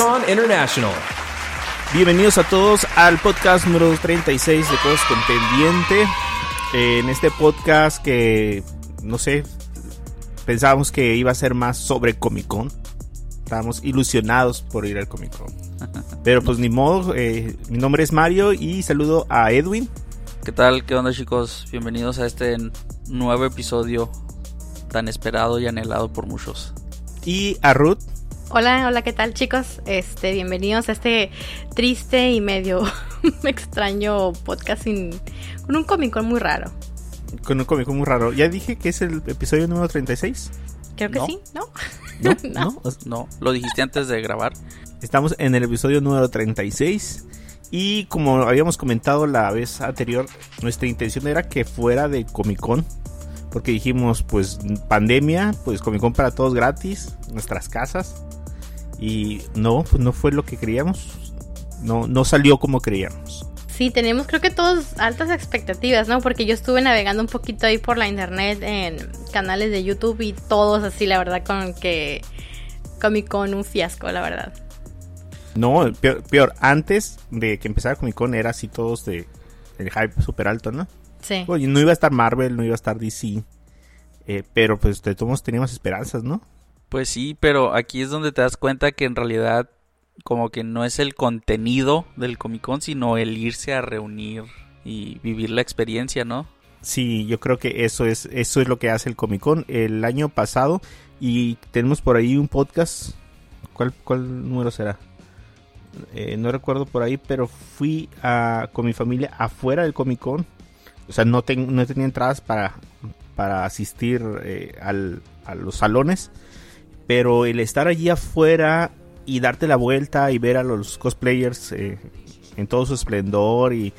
to Comic Con International. Bienvenidos a todos al podcast número 36 de Cosas con Pendiente. En este podcast que, no sé, pensábamos que iba a ser más sobre Comic Con. Estábamos ilusionados por ir al Comic Con. Pero pues ni modo, eh, mi nombre es Mario y saludo a Edwin. ¿Qué tal? ¿Qué onda chicos? Bienvenidos a este nuevo episodio tan esperado y anhelado por muchos. Y a Ruth. Hola, hola, ¿qué tal chicos? Este, bienvenidos a este triste y medio extraño podcast con un cómico muy raro. Con un cómico muy raro. Ya dije que es el episodio número 36. Creo que sí, ¿no? ¿No? ¿No? ¿No? ¿Lo dijiste antes de grabar? Estamos en el episodio número 36. Y como habíamos comentado la vez anterior, nuestra intención era que fuera de Comic Con. Porque dijimos, pues pandemia, pues Comic Con para todos gratis, nuestras casas. Y no, pues no fue lo que creíamos. No, no salió como creíamos. Sí, tenemos creo que todos altas expectativas, ¿no? Porque yo estuve navegando un poquito ahí por la internet en canales de YouTube y todos así, la verdad, con que Comic Con un fiasco, la verdad. No, peor, antes de que empezara Comic Con era así todos de el hype súper alto, ¿no? Sí. Oye, no iba a estar Marvel, no iba a estar DC. Eh, pero pues de todos teníamos esperanzas, ¿no? Pues sí, pero aquí es donde te das cuenta que en realidad como que no es el contenido del Comic Con, sino el irse a reunir y vivir la experiencia, ¿no? Sí, yo creo que eso es, eso es lo que hace el Comic Con. El año pasado, y tenemos por ahí un podcast. ¿Cuál, cuál número será? Eh, no recuerdo por ahí, pero fui a, con mi familia afuera del Comic Con. O sea, no, no tenía entradas para, para asistir eh, al, a los salones. Pero el estar allí afuera y darte la vuelta y ver a los cosplayers eh, en todo su esplendor y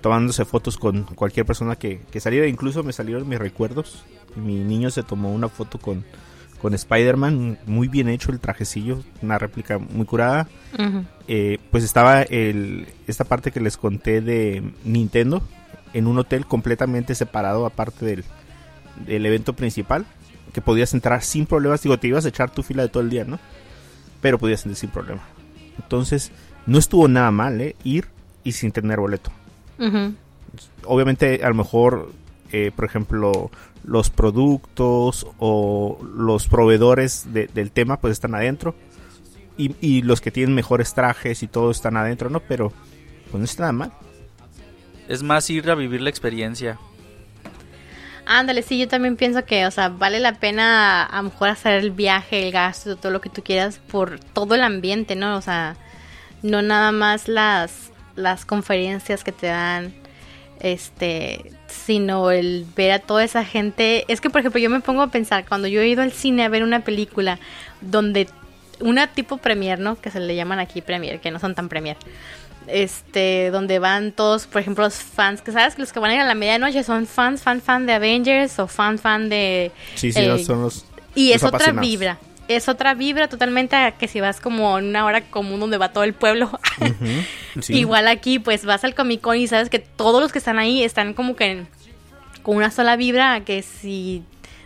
tomándose fotos con cualquier persona que, que, saliera. Incluso me salieron mis recuerdos. Mi niño se tomó una foto con, con Spider-Man, muy bien hecho el trajecillo, una réplica muy curada. eh, pues estaba el, esta parte que les conté de Nintendo en un hotel completamente separado aparte del, del evento principal, que podías entrar sin problemas. Digo, te ibas a echar tu fila de todo el día, ¿no? Pero podías entrar sin problema. Entonces, no estuvo nada mal, ¿eh? Ir y sin tener boleto. Uh -huh. Obviamente, a lo mejor, eh, por ejemplo, los productos o los proveedores de, del tema, pues están adentro. Y, y, los que tienen mejores trajes y todo están adentro, ¿no? Pero, pues no está nada mal. Es más ir a vivir la experiencia. Ándale, sí, yo también pienso que, o sea, vale la pena a lo mejor hacer el viaje, el gasto, todo lo que tú quieras por todo el ambiente, ¿no? O sea, no nada más las, las conferencias que te dan, este, sino el ver a toda esa gente. Es que, por ejemplo, yo me pongo a pensar, cuando yo he ido al cine a ver una película donde una tipo premier, ¿no? Que se le llaman aquí premier, que no son tan premier este, donde van todos, por ejemplo, los fans, que sabes que los que van a ir a la medianoche son fans, fan, fan de Avengers o fan, fan de... Sí, sí, eh, son los... Y los es otra vibra, es otra vibra totalmente a que si vas como en una hora común donde va todo el pueblo. Sí. Igual aquí, pues vas al Comic Con y sabes que todos los que están ahí están como que en- con una sola vibra, que si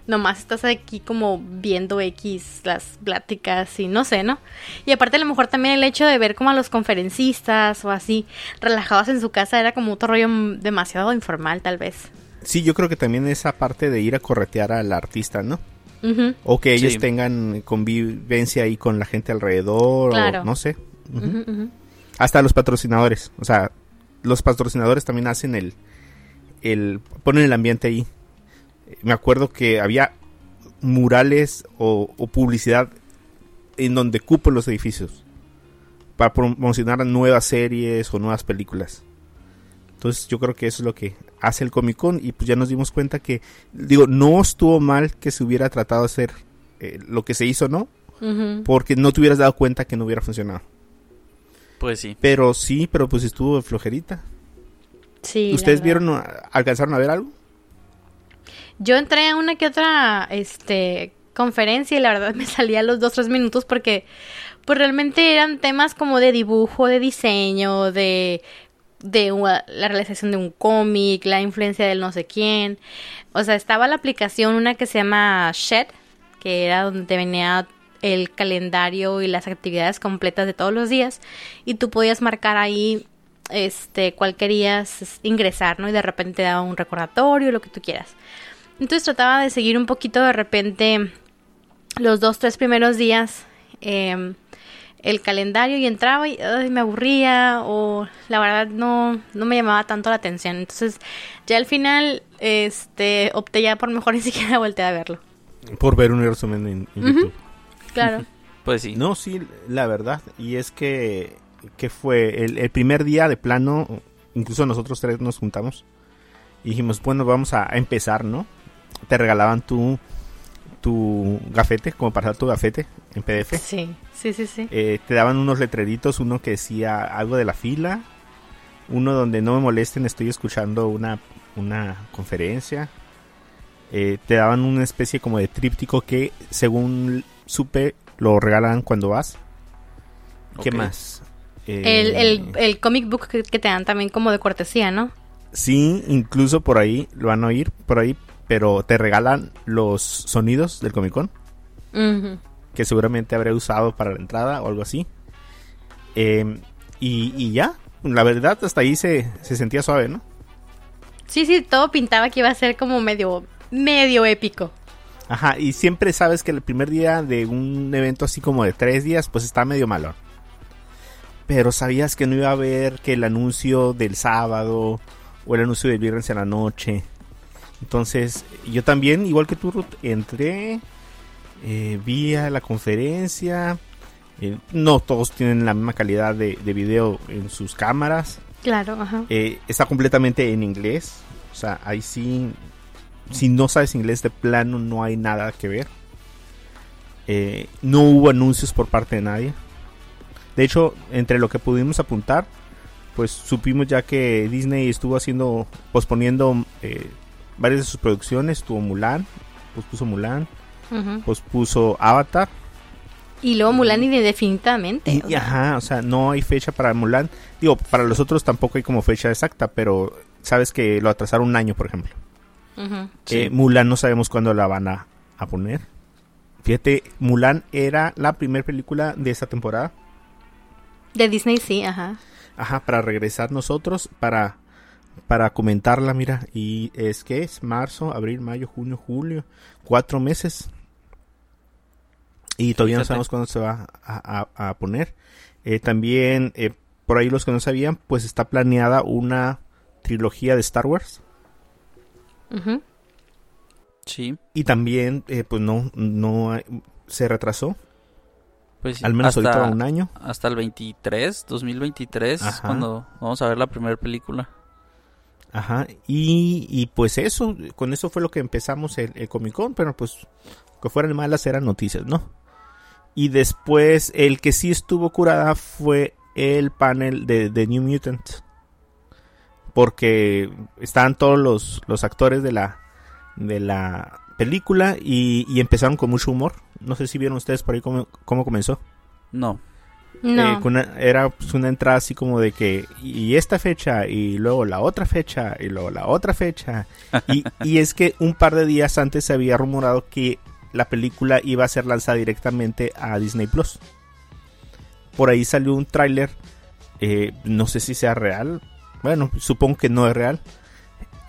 nomás estás aquí como viendo X las pláticas y no sé, ¿no? Y aparte a lo mejor también el hecho de ver como a los conferencistas o así relajados en su casa era como otro rollo demasiado informal tal vez. Sí, yo creo que también esa parte de ir a corretear al artista, ¿no? Ujú, O que ellos Sí. tengan convivencia ahí con la gente alrededor, Claro. o no sé. Hasta los patrocinadores, o sea, los patrocinadores también hacen el, el, ponen el ambiente ahí. Me acuerdo que había murales o, o publicidad en donde cupo los edificios para promocionar nuevas series o nuevas películas. Entonces yo creo que eso es lo que hace el Comic Con y pues ya nos dimos cuenta que, digo, no estuvo mal que se hubiera tratado de hacer eh, lo que se hizo, ¿no? Porque no te hubieras dado cuenta que no hubiera funcionado. Pues sí. Pero sí, pero pues estuvo flojerita. Sí, ¿Ustedes vieron, alcanzaron a ver algo? Yo entré a una que otra este, conferencia y la verdad me salía a los dos, tres minutos porque pues realmente eran temas como de dibujo, de diseño, de, de la realización de un cómic, la influencia del no sé quién. O sea, estaba la aplicación, una que se llama Shed, que era donde te venía el calendario y las actividades completas de todos los días y tú podías marcar ahí este cuál querías ingresar, ¿no? Y de repente te daba un recordatorio, lo que tú quieras. Entonces trataba de seguir un poquito de repente los dos, tres primeros días em, el calendario y entraba y me aburría o la verdad no, no me llamaba tanto la atención. Entonces ya al final este opté ya por mejor ni siquiera voltear a verlo. Por ver un resumen en, YouTube. Claro. pues sí. No, sí, la verdad. Y es que, que fue el, el, primer día de plano, incluso nosotros tres nos juntamos y dijimos, bueno, vamos a, a empezar, ¿no? Te regalaban tu tu gafete, como para tu gafete en PDF. Sí, sí, sí, sí. Eh, te daban unos letreritos, uno que decía algo de la fila, uno donde no me molesten, estoy escuchando una, una conferencia. Eh, te daban una especie como de tríptico que, según supe, lo regalan cuando vas. ¿Qué más? El, Eh, el, el comic book que, que te dan también como de cortesía, ¿no? Sí, incluso por ahí, lo van a oír por ahí, pero te regalan los sonidos del Comic Con. Ujú. que seguramente habré usado para la entrada o algo así. Eh, y, y ya, la verdad hasta ahí se, se sentía suave, ¿no? Sí, sí, todo pintaba que iba a ser como medio, medio épico. Ajá, y siempre sabes que el primer día de un evento así como de tres días, pues está medio malo. Pero sabías que no iba a haber que el anuncio del sábado o el anuncio del viernes en la noche. Entonces, yo también, igual que tú, Ruth, entré, eh, vi a la conferencia. eh, no todos tienen la misma calidad de, de video en sus cámaras. Claro, ajá. Eh, está completamente en inglés. O sea, ahí sí. Si no sabes inglés de plano, no hay nada que ver. Eh, no hubo anuncios por parte de nadie. De hecho, entre lo que pudimos apuntar, pues supimos ya que Disney estuvo haciendo, posponiendo eh, varias de sus producciones. Tuvo Mulan, pospuso Mulan, Ujú. pospuso Avatar. Y luego Mulan indefinidamente. Y, o sea, ajá, o sea, no hay fecha para Mulan. Digo, para los otros tampoco hay como fecha exacta, pero sabes que lo atrasaron un año, por ejemplo. Eh, Mulan no sabemos cuándo la van a, a poner. Fíjate, Mulan era la primera película de esta temporada. De Disney sí, ajá. Ajá, para regresar nosotros, para, para comentarla, mira. Y es que es marzo, abril, mayo, junio, julio. Cuatro meses. Y todavía no sabemos cuándo se va a, a- a poner. Eh, también, eh, por ahí los que no sabían, pues está planeada una trilogía de Star Wars. Sí. Y también, eh, pues no, no se retrasó. Pues sí, Al menos hasta, ahorita un año. hasta el 23, 2023, es Ajá. cuando vamos a ver la primera película. Ajá. Y, y pues eso, con eso fue lo que empezamos el, el Comic Con, pero pues que fueran malas eran noticias, ¿no? Y después el que sí estuvo curada fue el panel de, de New Mutant. Porque estaban todos los, los actores de la, de la película y, y empezaron con mucho humor. No sé si vieron ustedes por ahí cómo, cómo comenzó. No. No. Eh, una- era pues, una entrada así como de que y esta fecha y luego la otra fecha y luego la otra fecha. Y, y es que un par de días antes se había rumorado que la película iba a ser lanzada directamente a Disney Plus. Por ahí salió un tráiler eh, no sé si sea real bueno supongo que no es real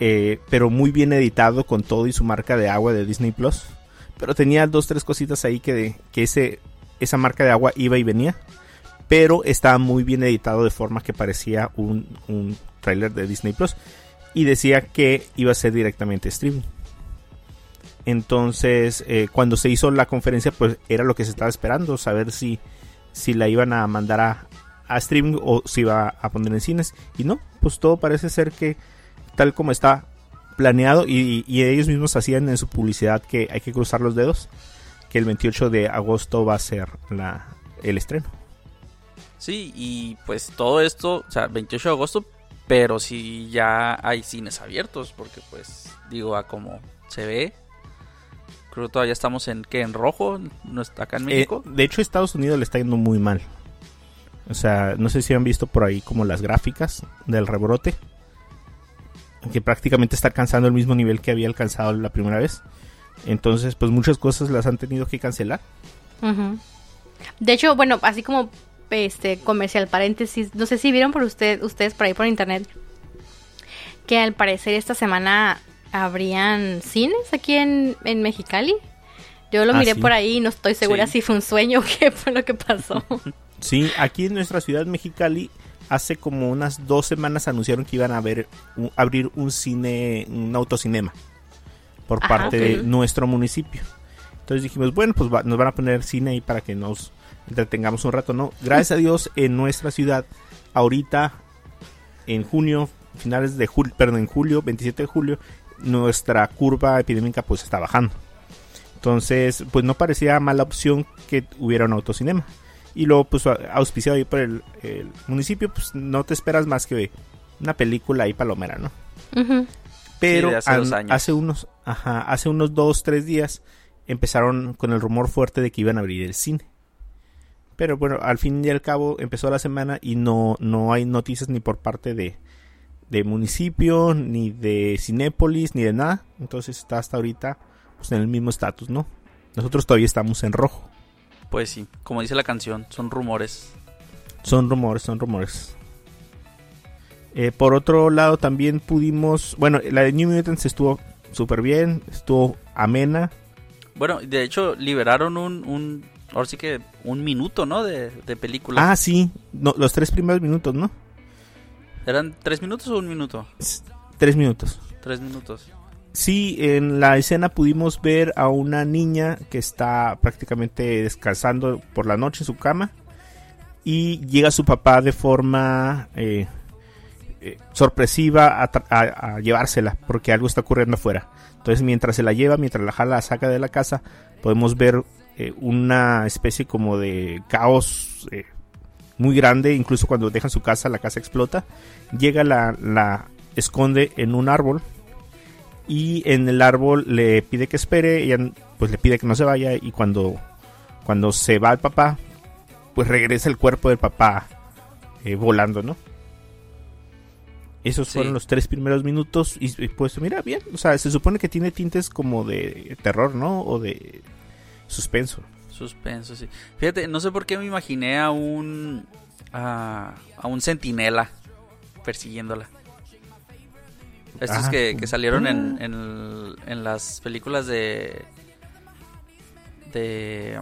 eh, pero muy bien editado con todo y su marca de agua de Disney Plus. Pero tenía dos tres cositas ahí que, que ese esa marca de agua iba y venía pero estaba muy bien editado de forma que parecía un, un de Disney Plus y decía que iba a ser directamente streaming. Entonces, eh, cuando se hizo la conferencia, pues era lo que se estaba esperando, saber si, si la iban a mandar a, a streaming o si iba a poner en cines. Y no, pues todo parece ser que tal como está planeado y, y ellos mismos hacían en su publicidad que hay que cruzar los dedos, que el 28 de agosto va a ser la, el estreno. Sí, y pues todo esto, o sea, 28 de agosto, pero sí ya hay cines abiertos, porque pues digo, a como se ve, creo que todavía estamos en, ¿qué? En rojo, no está acá en Eh, México. de hecho, Estados Unidos le está yendo muy mal. O sea, no sé si han visto por ahí como las gráficas del rebrote. Que prácticamente está alcanzando el mismo nivel que había alcanzado la primera vez. Entonces, pues muchas cosas las han tenido que cancelar. De hecho, bueno, así como este comercial paréntesis, no sé si vieron por usted, ustedes por ahí por internet que al parecer esta semana habrían cines aquí en, en Mexicali. Yo lo Ah, miré sí. por ahí y no estoy segura Sí. si fue un sueño o qué fue lo que pasó. Sí, aquí en nuestra ciudad Mexicali hace como unas dos semanas anunciaron que iban a ver, un- abrir un cine, un autocinema por Ajá, parte de nuestro municipio. Entonces dijimos, bueno, pues va- nos van a poner cine ahí para que nos entretengamos un rato, ¿no? Gracias a Dios en nuestra ciudad ahorita en junio, finales de julio, perdón, en julio, 27 de julio, nuestra curva epidémica pues está bajando. Entonces, pues no parecía mala opción que hubiera un autocinema. Y luego, pues auspiciado ahí por el, el municipio, pues no te esperas más que una película ahí palomera, ¿no? Pero hace an- hace unos, ajá, hace unos dos, tres días empezaron con el rumor fuerte de que iban a abrir el cine. Pero bueno, al fin y al cabo empezó la semana y no, no hay noticias ni por parte de, de municipio, ni de Cinépolis, ni de nada. Entonces está hasta ahorita pues, en el mismo estatus, ¿no? Nosotros todavía estamos en rojo. Pues sí, como dice la canción, son rumores. Son rumores, son rumores. Eh, por otro lado, también pudimos. Bueno, la de New Mutants estuvo súper bien, estuvo amena. Bueno, de hecho, liberaron un, un ahora sí que un minuto, ¿no? De, de película. Ah, sí, no, los tres primeros minutos, ¿no? ¿Eran tres minutos o un minuto? Tres minutos. Tres minutos. Sí, en la escena pudimos ver a una niña que está prácticamente descansando por la noche en su cama y llega su papá de forma eh, eh, sorpresiva a, a- a llevársela porque algo está ocurriendo afuera. Entonces mientras se la lleva, mientras la jala, la saca de la casa, podemos ver eh, una especie como de caos eh, muy grande, incluso cuando dejan su casa, la casa explota. Llega la, la esconde en un árbol y en el árbol le pide que espere, ella pues le pide que no se vaya y cuando, cuando se va el papá, pues regresa el cuerpo del papá eh, volando, ¿no? Esos Sí. fueron los tres primeros minutos y, y, pues mira bien, o sea, se supone que tiene tintes como de terror, ¿no? O de suspenso. Suspenso, sí. Fíjate, no sé por qué me imaginé a un. a, a un centinela persiguiéndola. Estos Ah, que, que salieron en, ah. en, en las películas de. de.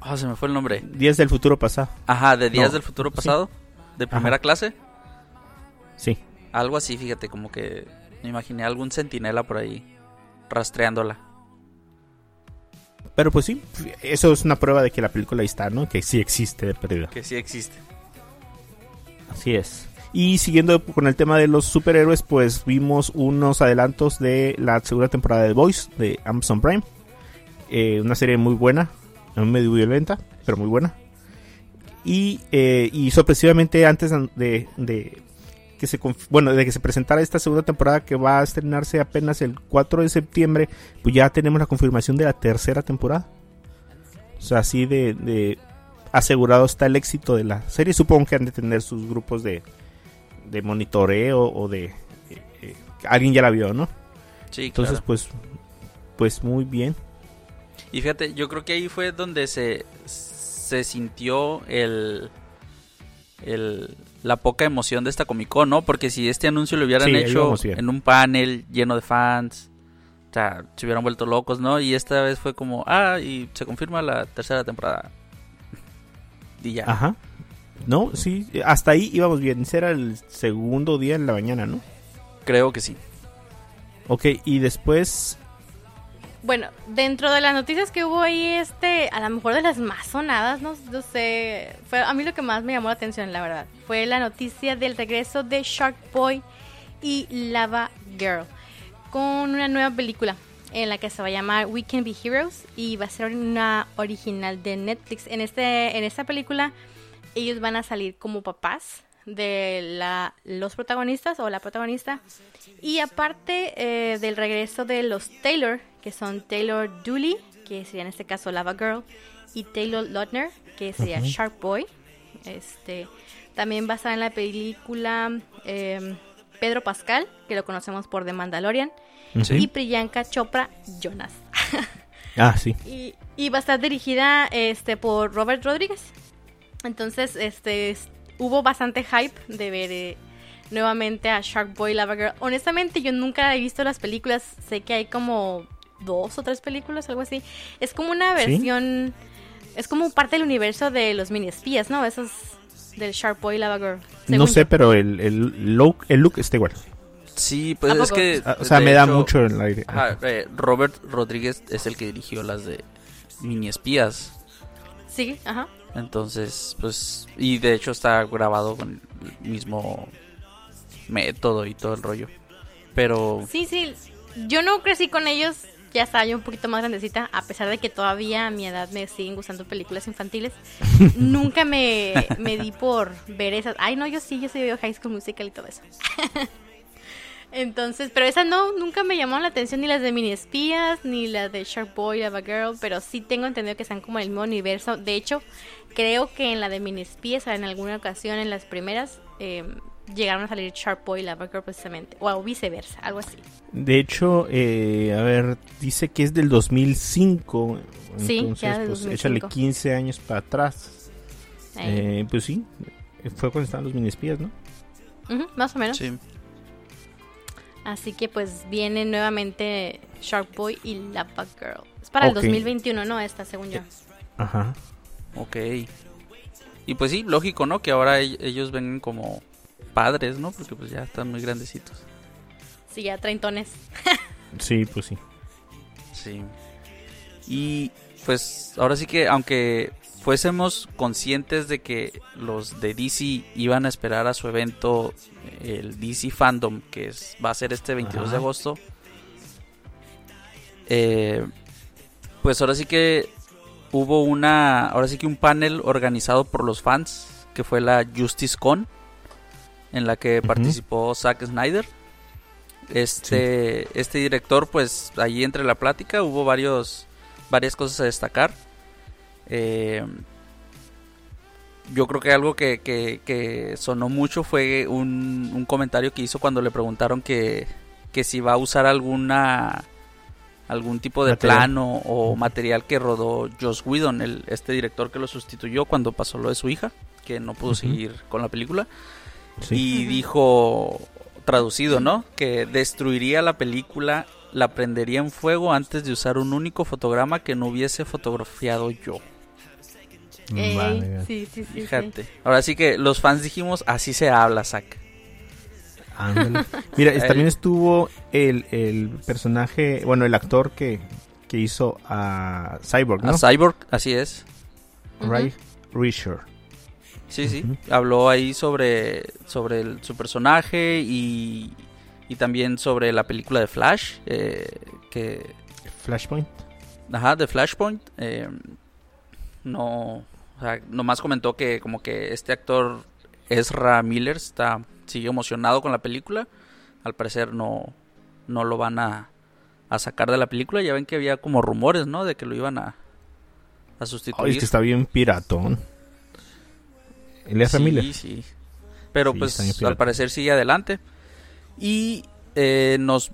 Oh, se me fue el nombre. Días del futuro pasado. Ajá, de Días No, del Futuro sí. Pasado. De primera Ajá. clase. Sí. Algo así, fíjate, como que me imaginé algún centinela por ahí rastreándola. Pero pues sí, eso es una prueba de que la película ahí está, ¿no? Que sí existe de perdida. Que sí existe. Así es. Y siguiendo con el tema de los superhéroes, pues vimos unos adelantos de la segunda temporada de The Voice de Amazon Prime. Eh, una serie muy buena, medio violenta, pero muy buena. Y, eh, y sorpresivamente antes de, de que se bueno de que se presentara esta segunda temporada que va a estrenarse apenas el 4 de septiembre, pues ya tenemos la confirmación de la tercera temporada. O sea, así de, de asegurado está el éxito de la serie. Supongo que han de tener sus grupos de, de monitoreo o de... eh, eh, alguien ya la vio, ¿no? Sí, Entonces, claro. pues, pues muy bien. Y fíjate, yo creo que ahí fue donde se, se sintió el, el la poca emoción de esta Comic Con, ¿no? Porque si este anuncio lo hubieran Sí, hecho en un panel lleno de fans, o sea, se hubieran vuelto locos, ¿no? Y esta vez fue como, ah, y se confirma la tercera temporada. Y ya. Ajá. No, sí, hasta ahí íbamos bien. Ese era el segundo día en la mañana, ¿no? Creo que sí. Ok, y después... Bueno, dentro de las noticias que hubo ahí, este, a lo mejor de las más sonadas, no, sé, fue a mí lo que más me llamó la atención, la verdad, fue la noticia del regreso de Shark Boy y Lava Girl con una nueva película en la que se va a llamar We Can Be Heroes y va a ser una original de Netflix. En este, en esta película, ellos van a salir como papás de la, los protagonistas o la protagonista. Y aparte eh, del regreso de los Taylor, que son Taylor Dooley, que sería en este caso Lava Girl, y Taylor Lautner, que sería Ujú. Shark Boy. Este, también va a estar en la película eh, Pedro Pascal, que lo conocemos por The Mandalorian. Sí. y Priyanka Chopra Jonas. Ah, sí. Y, y va a estar dirigida este, por Robert Rodríguez. Entonces, este, es- hubo bastante hype de ver eh, nuevamente a Shark Boy Lava Girl. Honestamente, yo nunca he visto las películas. Sé que hay como dos o tres películas, algo así. Es como una ¿Sí? versión. Es como parte del universo de los mini espías, ¿no? Esos del Shark Boy Lava Girl. No sé, yo. pero el, el, look, el look está igual. Sí, pues ¿A es que... Ah, O sea, me da mucho el aire. ajá, eh, Robert Rodríguez es el que dirigió las de Mini Espías. Sí, ajá. Entonces, pues... Y de hecho está grabado con el mismo método y todo el rollo. Pero... Sí, sí. Yo no crecí con ellos. Ya estaba yo un poquito más grandecita. A pesar de que todavía a mi edad me siguen gustando películas infantiles. nunca me, me di por ver esas. Ay, no, yo sí, yo sí veo High School Musical y todo eso. Entonces, pero esas no, nunca me llamaron la atención ni las de Mini Espías, ni las de Shark Boy, Lava Girl, pero sí tengo entendido que están como en el mismo universo. De hecho, creo que en la de Mini Espías, en alguna ocasión, en las primeras, eh, llegaron a salir Shark Boy y Lava Girl precisamente, o viceversa, algo así. De hecho, eh, a ver, dice que es del 2005. Sí, entonces, ya del pues 2005. échale 15 años para atrás. Eh, pues sí, fue cuando estaban los mini espías, ¿no? Más o menos. Sí. Así que pues viene nuevamente Shark Boy y Lava Girl. Es para el 2021, ¿no? Esta, según yo. Ajá. Ok. Y pues sí, lógico, ¿no? Que ahora ell- ellos vengan como padres, ¿no? Porque pues ya están muy grandecitos. Sí, ya treintones. Sí, pues sí. Sí. Y pues ahora sí que aunque fuésemos conscientes de que los de DC iban a esperar a su evento, el DC Fandom, que es, va a ser este 22 de agosto, eh, pues ahora sí que hubo una, ahora sí que un panel organizado por los fans, que fue la Justice Con, en la que participó Zack Snyder. Este, este director, pues allí entre la plática hubo varios, varias cosas a destacar. Eh, yo creo que algo que, que- que sonó mucho fue un, un comentario que hizo cuando le preguntaron que, que si va a usar alguna algún tipo de Material. plano o material que rodó Joss Whedon, el, este director que lo sustituyó cuando pasó lo de su hija, que no pudo seguir con la película Sí. y dijo traducido, ¿no? Que destruiría la película, la prendería en fuego antes de usar un único fotograma que no hubiese fotografiado yo. Ey, Vale. sí, sí, sí, sí. Fíjate. Ahora sí que los fans dijimos, así se habla, Zack. Ándale. Mira, también estuvo el, el personaje, bueno, el actor que, que hizo a Cyborg, ¿no? A Cyborg, así es. Ray Risher. Sí, sí. Habló ahí sobre, sobre el- su personaje y, y también sobre la película de Flash, eh, que Flashpoint. Ajá, de Flashpoint. eh, no, o sea, nomás comentó que como que este actor Ezra Miller está sigue emocionado con la película. Al parecer no, no lo van a, a sacar de la película. Ya ven que había como rumores, ¿no? De que lo iban a, a sustituir. Ay, es que está bien piratón. El Ezra sí, sí. Pero Sí, pues al parecer sigue adelante. Y eh, nos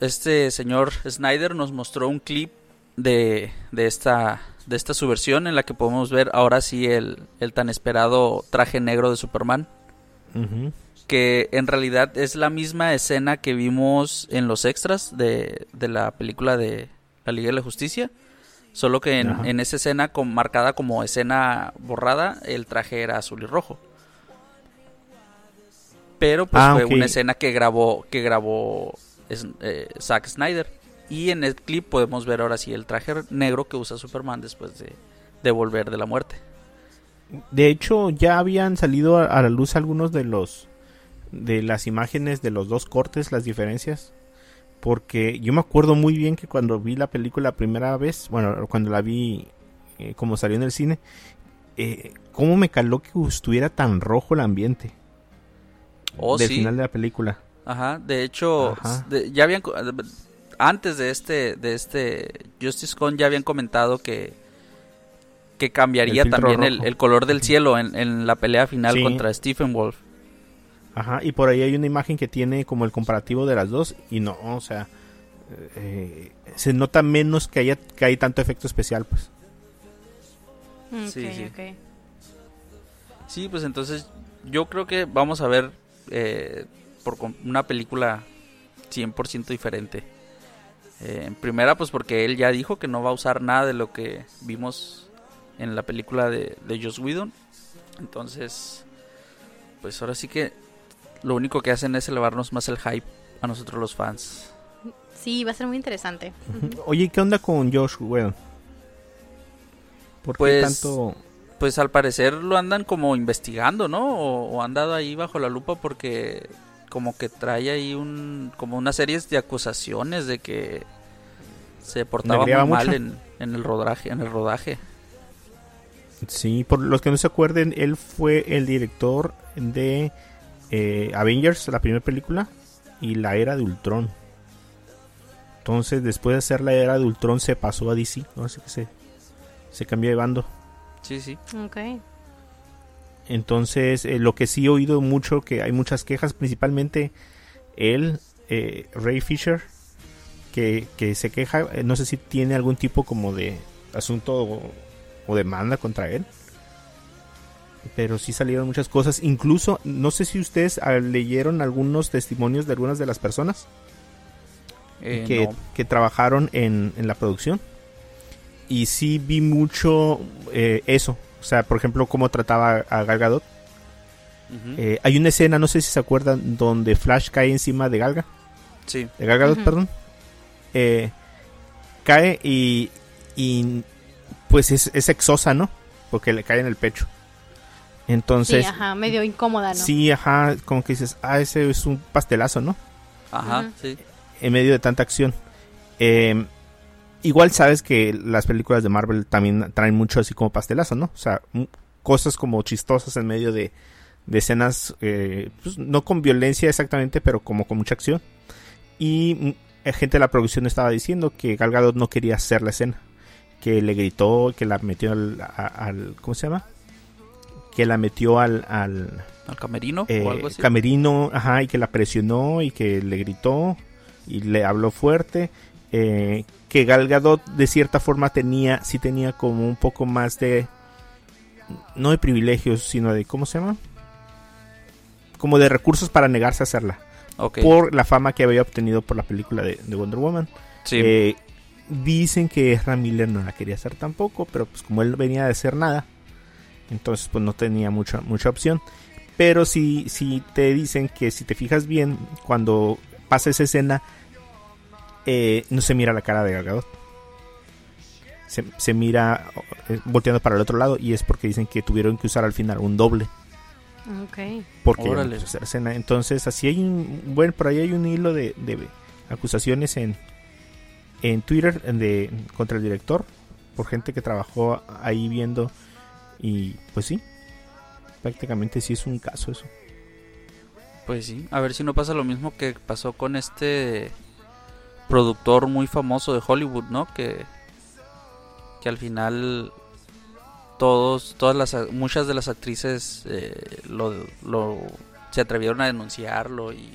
este señor Snyder nos mostró un clip de, de esta de esta subversión en la que podemos ver ahora sí el, el tan esperado traje negro de Superman. Que en realidad es la misma escena que vimos en los extras de, de la película de La Liga de la Justicia. Solo que en, en esa escena con, marcada como escena borrada, el traje era azul y rojo. Pero pues Ah, fue una escena que grabó, que grabó eh, Zack Snyder. Y en el clip podemos ver ahora sí el traje negro que usa Superman después de, de volver de la muerte. De hecho, ya habían salido a, a la luz algunos de los de las imágenes de los dos cortes, las diferencias. Porque yo me acuerdo muy bien que cuando vi la película la primera vez, bueno, cuando la vi eh, como salió en el cine, eh, cómo me caló que estuviera tan rojo el ambiente Oh, del sí. final de la película. Ajá, de hecho, Ajá. de- ya habían antes de este de este Justice Con ya habían comentado que que cambiaría El también el, color del cielo en, en la pelea final Sí. contra Stephen Wolf. Ajá, y por ahí hay una imagen que tiene como el comparativo de las dos y no, o sea, eh, se nota menos que haya que hay tanto efecto especial, pues. Ok, Sí, sí. ok. Sí, pues entonces yo creo que vamos a ver eh, por una película 100% diferente. Eh, en primera, pues porque él ya dijo que no va a usar nada de lo que vimos en la película de, de Joss Whedon. Entonces, pues ahora sí que lo único que hacen es elevarnos más el hype a nosotros los fans. Sí, va a ser muy interesante. Oye, ¿qué onda con Josh Whedon? ¿Por qué Pues, tanto? Pues al parecer lo andan como investigando, ¿no? O, o han dado ahí bajo la lupa porque como que trae ahí un como una serie de acusaciones de que se portaba muy ¿Negreaba mal en, en el rodaje, en el rodaje. Sí, por los que no se acuerden, él fue el director de eh, Avengers, la primera película, y la era de Ultron. Entonces, después de hacer la era de Ultron, se pasó a DC. ¿no? Así que se, se cambió de bando. Sí, sí. Ok. Entonces, eh, lo que sí he oído mucho, que hay muchas quejas, principalmente él, eh, Ray Fisher, que, que se queja, eh, no sé si tiene algún tipo como de asunto o, o demanda contra él. Pero sí salieron muchas cosas. Incluso, no sé si ustedes ah, leyeron algunos testimonios de algunas de las personas Eh, que, no. que trabajaron en, en la producción. Y sí vi mucho eh, eso. O sea, por ejemplo, cómo trataba a Gal Gadot. Ujú. Eh, hay una escena, no sé si se acuerdan, donde Flash cae encima de Galga. sí. De Gal Gadot, Ujú. perdón. Eh, cae y, y pues es, es exosa, ¿no? Porque le cae en el pecho. Entonces, sí, ajá, medio incómoda, ¿no? sí, ajá, como que dices, ah, ese es un pastelazo, ¿no? Ajá, sí. en medio de tanta acción. Eh, igual sabes que las películas de Marvel también traen mucho así como pastelazo, ¿no? O sea, cosas como chistosas en medio de, de escenas, eh, pues, no con violencia exactamente, pero como con mucha acción. Y mm, gente de la producción estaba diciendo que Gal Gadot no quería hacer la escena, que le gritó, que la metió al, al ¿cómo se llama? Que la metió al, al, Al camerino eh, o algo así. camerino, ajá, y que la presionó y que le gritó y le habló fuerte. eh, que Gal Gadot de cierta forma tenía, sí tenía como un poco más de, no de privilegios, sino de, ¿cómo se llama? Como de recursos para negarse a hacerla. Ok. Por la fama que había obtenido por la película de, de Wonder Woman. Sí. Eh, dicen que Ezra Miller no la quería hacer tampoco, pero pues como él venía de hacer nada, entonces pues no tenía mucha, mucha opción. Pero si, si te dicen que si te fijas bien, cuando pasa esa escena, eh, no se mira la cara de Gal Gadot. Se, se mira eh, volteando para el otro lado y es porque dicen que tuvieron que usar al final un doble Ok. porque ya no Órale. quiso hacer escena. Entonces, así hay un, bueno, por ahí hay un hilo de, de acusaciones en, en Twitter de, contra el director, por gente que trabajó ahí viendo, y pues sí, prácticamente sí es un caso eso. Pues sí, a ver si no pasa lo mismo que pasó con este productor muy famoso de Hollywood, ¿no? Que, que al final todos, todas las, muchas de las actrices eh, lo, lo- se atrevieron a denunciarlo y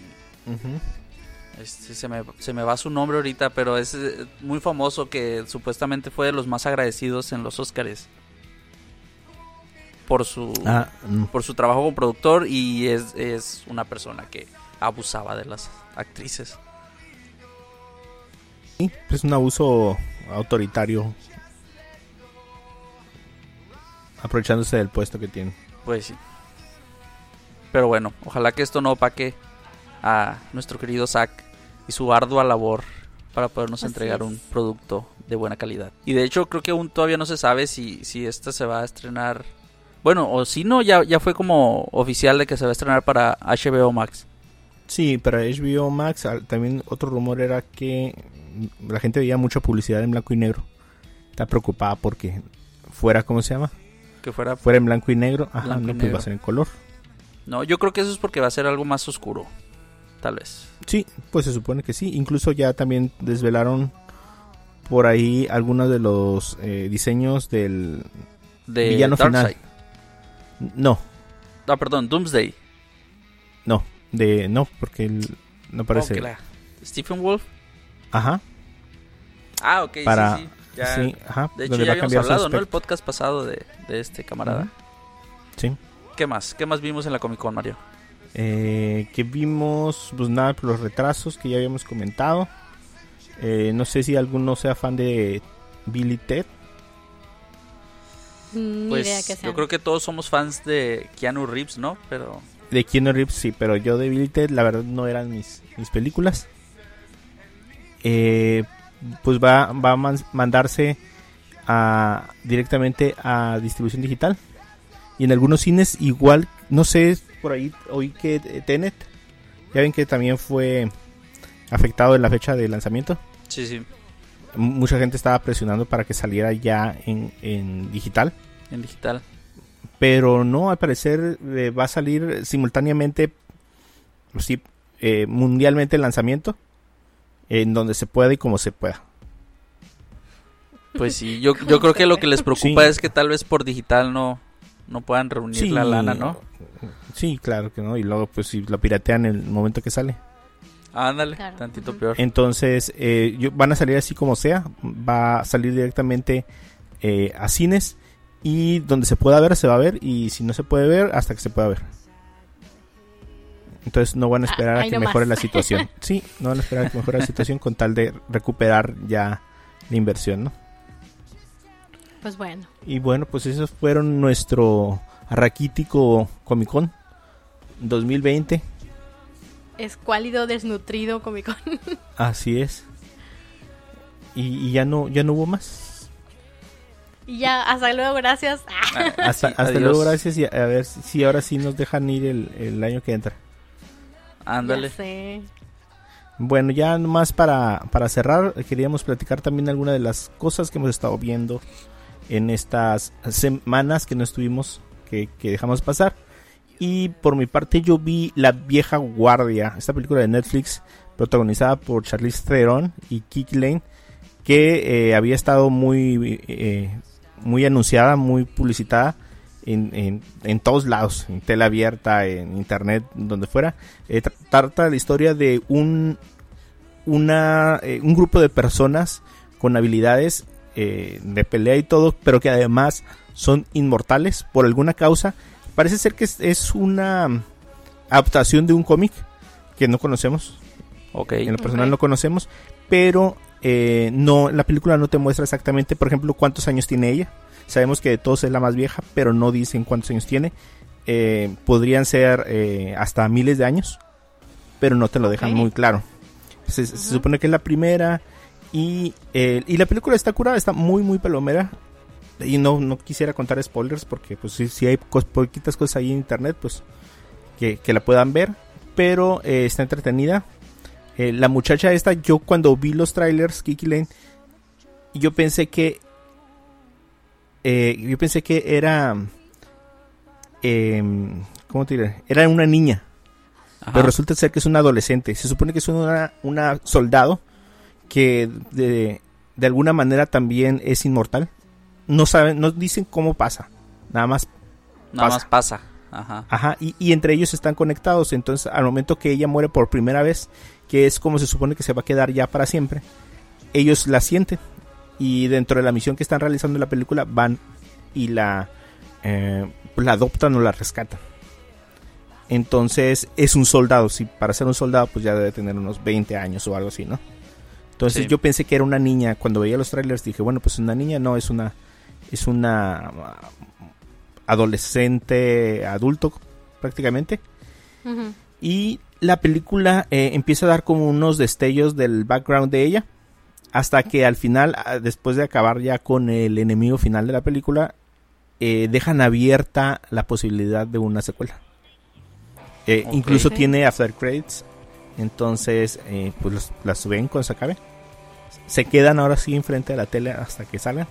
este, se, me, se me va su nombre ahorita, pero es eh, muy famoso que supuestamente fue de los más agradecidos en los Oscars por su Ah, mm, por su trabajo como productor y es, es una persona que abusaba de las actrices. sí, es un abuso autoritario, aprovechándose del puesto que tiene. Pues sí. Pero bueno, ojalá que esto no opaque a nuestro querido Zack y su ardua labor para podernos Así entregar es. un producto de buena calidad. Y de hecho creo que aún todavía no se sabe si, si esta se va a estrenar. Bueno, o si no, ya, ya fue como oficial de que se va a estrenar para HBO Max. Sí, para HBO Max también otro rumor era que la gente veía mucha publicidad en blanco y negro. Está preocupada porque fuera, ¿cómo se llama? Que fuera... Fuera en blanco y negro. Ajá, Blanco y no, pues negro. va a ser en color. No, yo creo que eso es porque va a ser algo más oscuro. Tal vez. Sí, pues se supone que sí. Incluso ya también desvelaron por ahí algunos de los eh, diseños del De villano final. No, Ah, perdón, Doomsday. no, de no, porque él no parece. Oh, la- Stephen Wolf. Ajá. Ah, ok, Para, sí, sí. Ya, sí, ajá. de hecho, ya habíamos hablado, ¿no? El podcast pasado de, de este camarada. Sí. ¿Qué más? ¿Qué más vimos en la Comic Con, Mario? Eh, que vimos, pues nada, los retrasos que ya habíamos comentado. Eh, no sé si alguno sea fan de Billy Ted. Ni Pues idea que sea. yo creo que todos somos fans de Keanu Reeves, ¿no? Pero De Keanu Reeves, sí, pero yo de Billy Ted, la verdad, no eran mis, mis películas. Eh, pues va, va a man- mandarse a, directamente a distribución digital. Y en algunos cines, igual, no sé, por ahí oí que Tenet, ya ven que también fue afectado en la fecha de lanzamiento. sí, sí, Mucha gente estaba presionando para que saliera ya en, en digital. en digital. Pero no, al parecer eh, va a salir simultáneamente, pues sí, eh, mundialmente el lanzamiento, en donde se pueda y como se pueda. Pues sí, yo, yo creo que lo que les preocupa Sí. es que tal vez por digital no, no puedan reunir Sí. la lana, ¿no? Sí, claro que no, y luego pues si lo piratean en el momento que sale. Ándale, Claro. tantito peor. Entonces, eh, yo- van a salir así como sea, va a salir directamente eh, a cines y donde se pueda ver, se va a ver, y si no se puede ver, hasta que se pueda ver. Entonces no van a Ah, esperar a que mejore la situación. Sí, no van a esperar a que mejore la situación con tal de recuperar ya la inversión, ¿no? Pues bueno. Y bueno, pues esos fueron nuestro raquítico Comic Con 2020. Escuálido, desnutrido, Comic Con. Así es. Y, y ya no ya no hubo más. y ya, hasta luego, gracias. Ah, Hasta, sí, hasta adiós. luego, gracias. Y a, a ver si si ahora sí nos dejan ir el, el año que entra. Ándale. ya sé. Bueno, ya más para, para cerrar, queríamos platicar también algunas de las cosas que hemos estado viendo en estas semanas que no estuvimos, que, que dejamos pasar. Y por mi parte yo vi La Vieja Guardia, esta película de Netflix protagonizada por Charlize Theron y Kiki Lane, que eh, había estado muy, eh, muy anunciada, muy publicitada en, en, en todos lados, en tela abierta, en internet, donde fuera. Eh, tra- trata la historia de un, una, eh, un grupo de personas con habilidades de pelea y todo, pero que además son inmortales por alguna causa. Parece ser que es, es una adaptación de un cómic que no conocemos, Ok. en lo personal no conocemos, pero eh, no, la película no te muestra exactamente, por ejemplo, cuántos años tiene ella. Sabemos que de todos es la más vieja, pero no dicen cuántos años tiene. Eh, podrían ser eh, hasta miles de años, pero no te lo dejan muy claro. Se, supone que es la primera y, eh, y la película está curada, está muy, muy palomera. Y no, no quisiera contar spoilers porque pues si, si hay cos- poquitas cosas ahí en internet, pues que, que la puedan ver. Pero eh, está entretenida. Eh, la muchacha esta, yo cuando vi los trailers, Kiki Lane, yo pensé que eh, yo pensé que era em, ¿cómo te diré? Era una niña, Ajá. pero resulta ser que es una adolescente. Se supone que es una, una soldado que de, de alguna manera también es inmortal. No saben, no dicen cómo pasa. Nada más Nada pasa. más pasa. Ajá. Ajá, y, y entre ellos están conectados. Entonces, al momento que ella muere por primera vez, que es como se supone que se va a quedar ya para siempre, ellos la sienten. Y dentro de la misión que están realizando en la película, van y la, eh, pues la adoptan o la rescatan. Entonces, es un soldado. Si para ser un soldado, pues ya debe tener unos 20 años o algo así, ¿no? Entonces, Sí. yo pensé que era una niña. Cuando veía los trailers, dije, bueno, pues una niña, no, es una. Es una adolescente, adulto prácticamente. Y la película eh, empieza a dar como unos destellos del background de ella. Hasta que al final, ah, después de acabar ya con el enemigo final de la película, eh, dejan abierta la posibilidad de una secuela. Eh. Incluso tiene after credits. Entonces, eh, pues los- las ven cuando se acabe. Se quedan ahora sí enfrente de la tele hasta que salgan.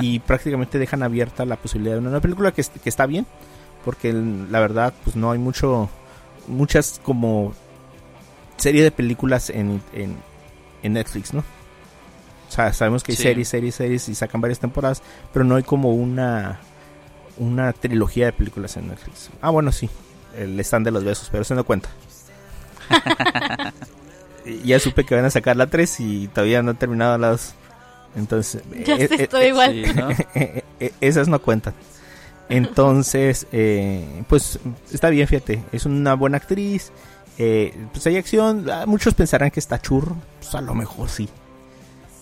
Y prácticamente dejan abierta la posibilidad de una nueva película que, que está bien. Porque la verdad, pues no hay mucho. Muchas como serie de películas en, en, en Netflix, ¿no? O sea, sabemos que hay Sí. series, series, series y sacan varias temporadas, pero no hay como una una trilogía de películas en Netflix. Ah, bueno, sí, el stand de los besos, pero eso no cuenta. Ya supe que van a sacar la 3 y todavía no han terminado la 2. Entonces, Ya eh, eh, estoy igual. Sí, ¿no? eh, eh, esas no cuentan. Entonces, eh, pues está bien, fíjate. Es una buena actriz. eh, pues hay acción. ah, Muchos pensarán que está churro. Pues a lo mejor sí.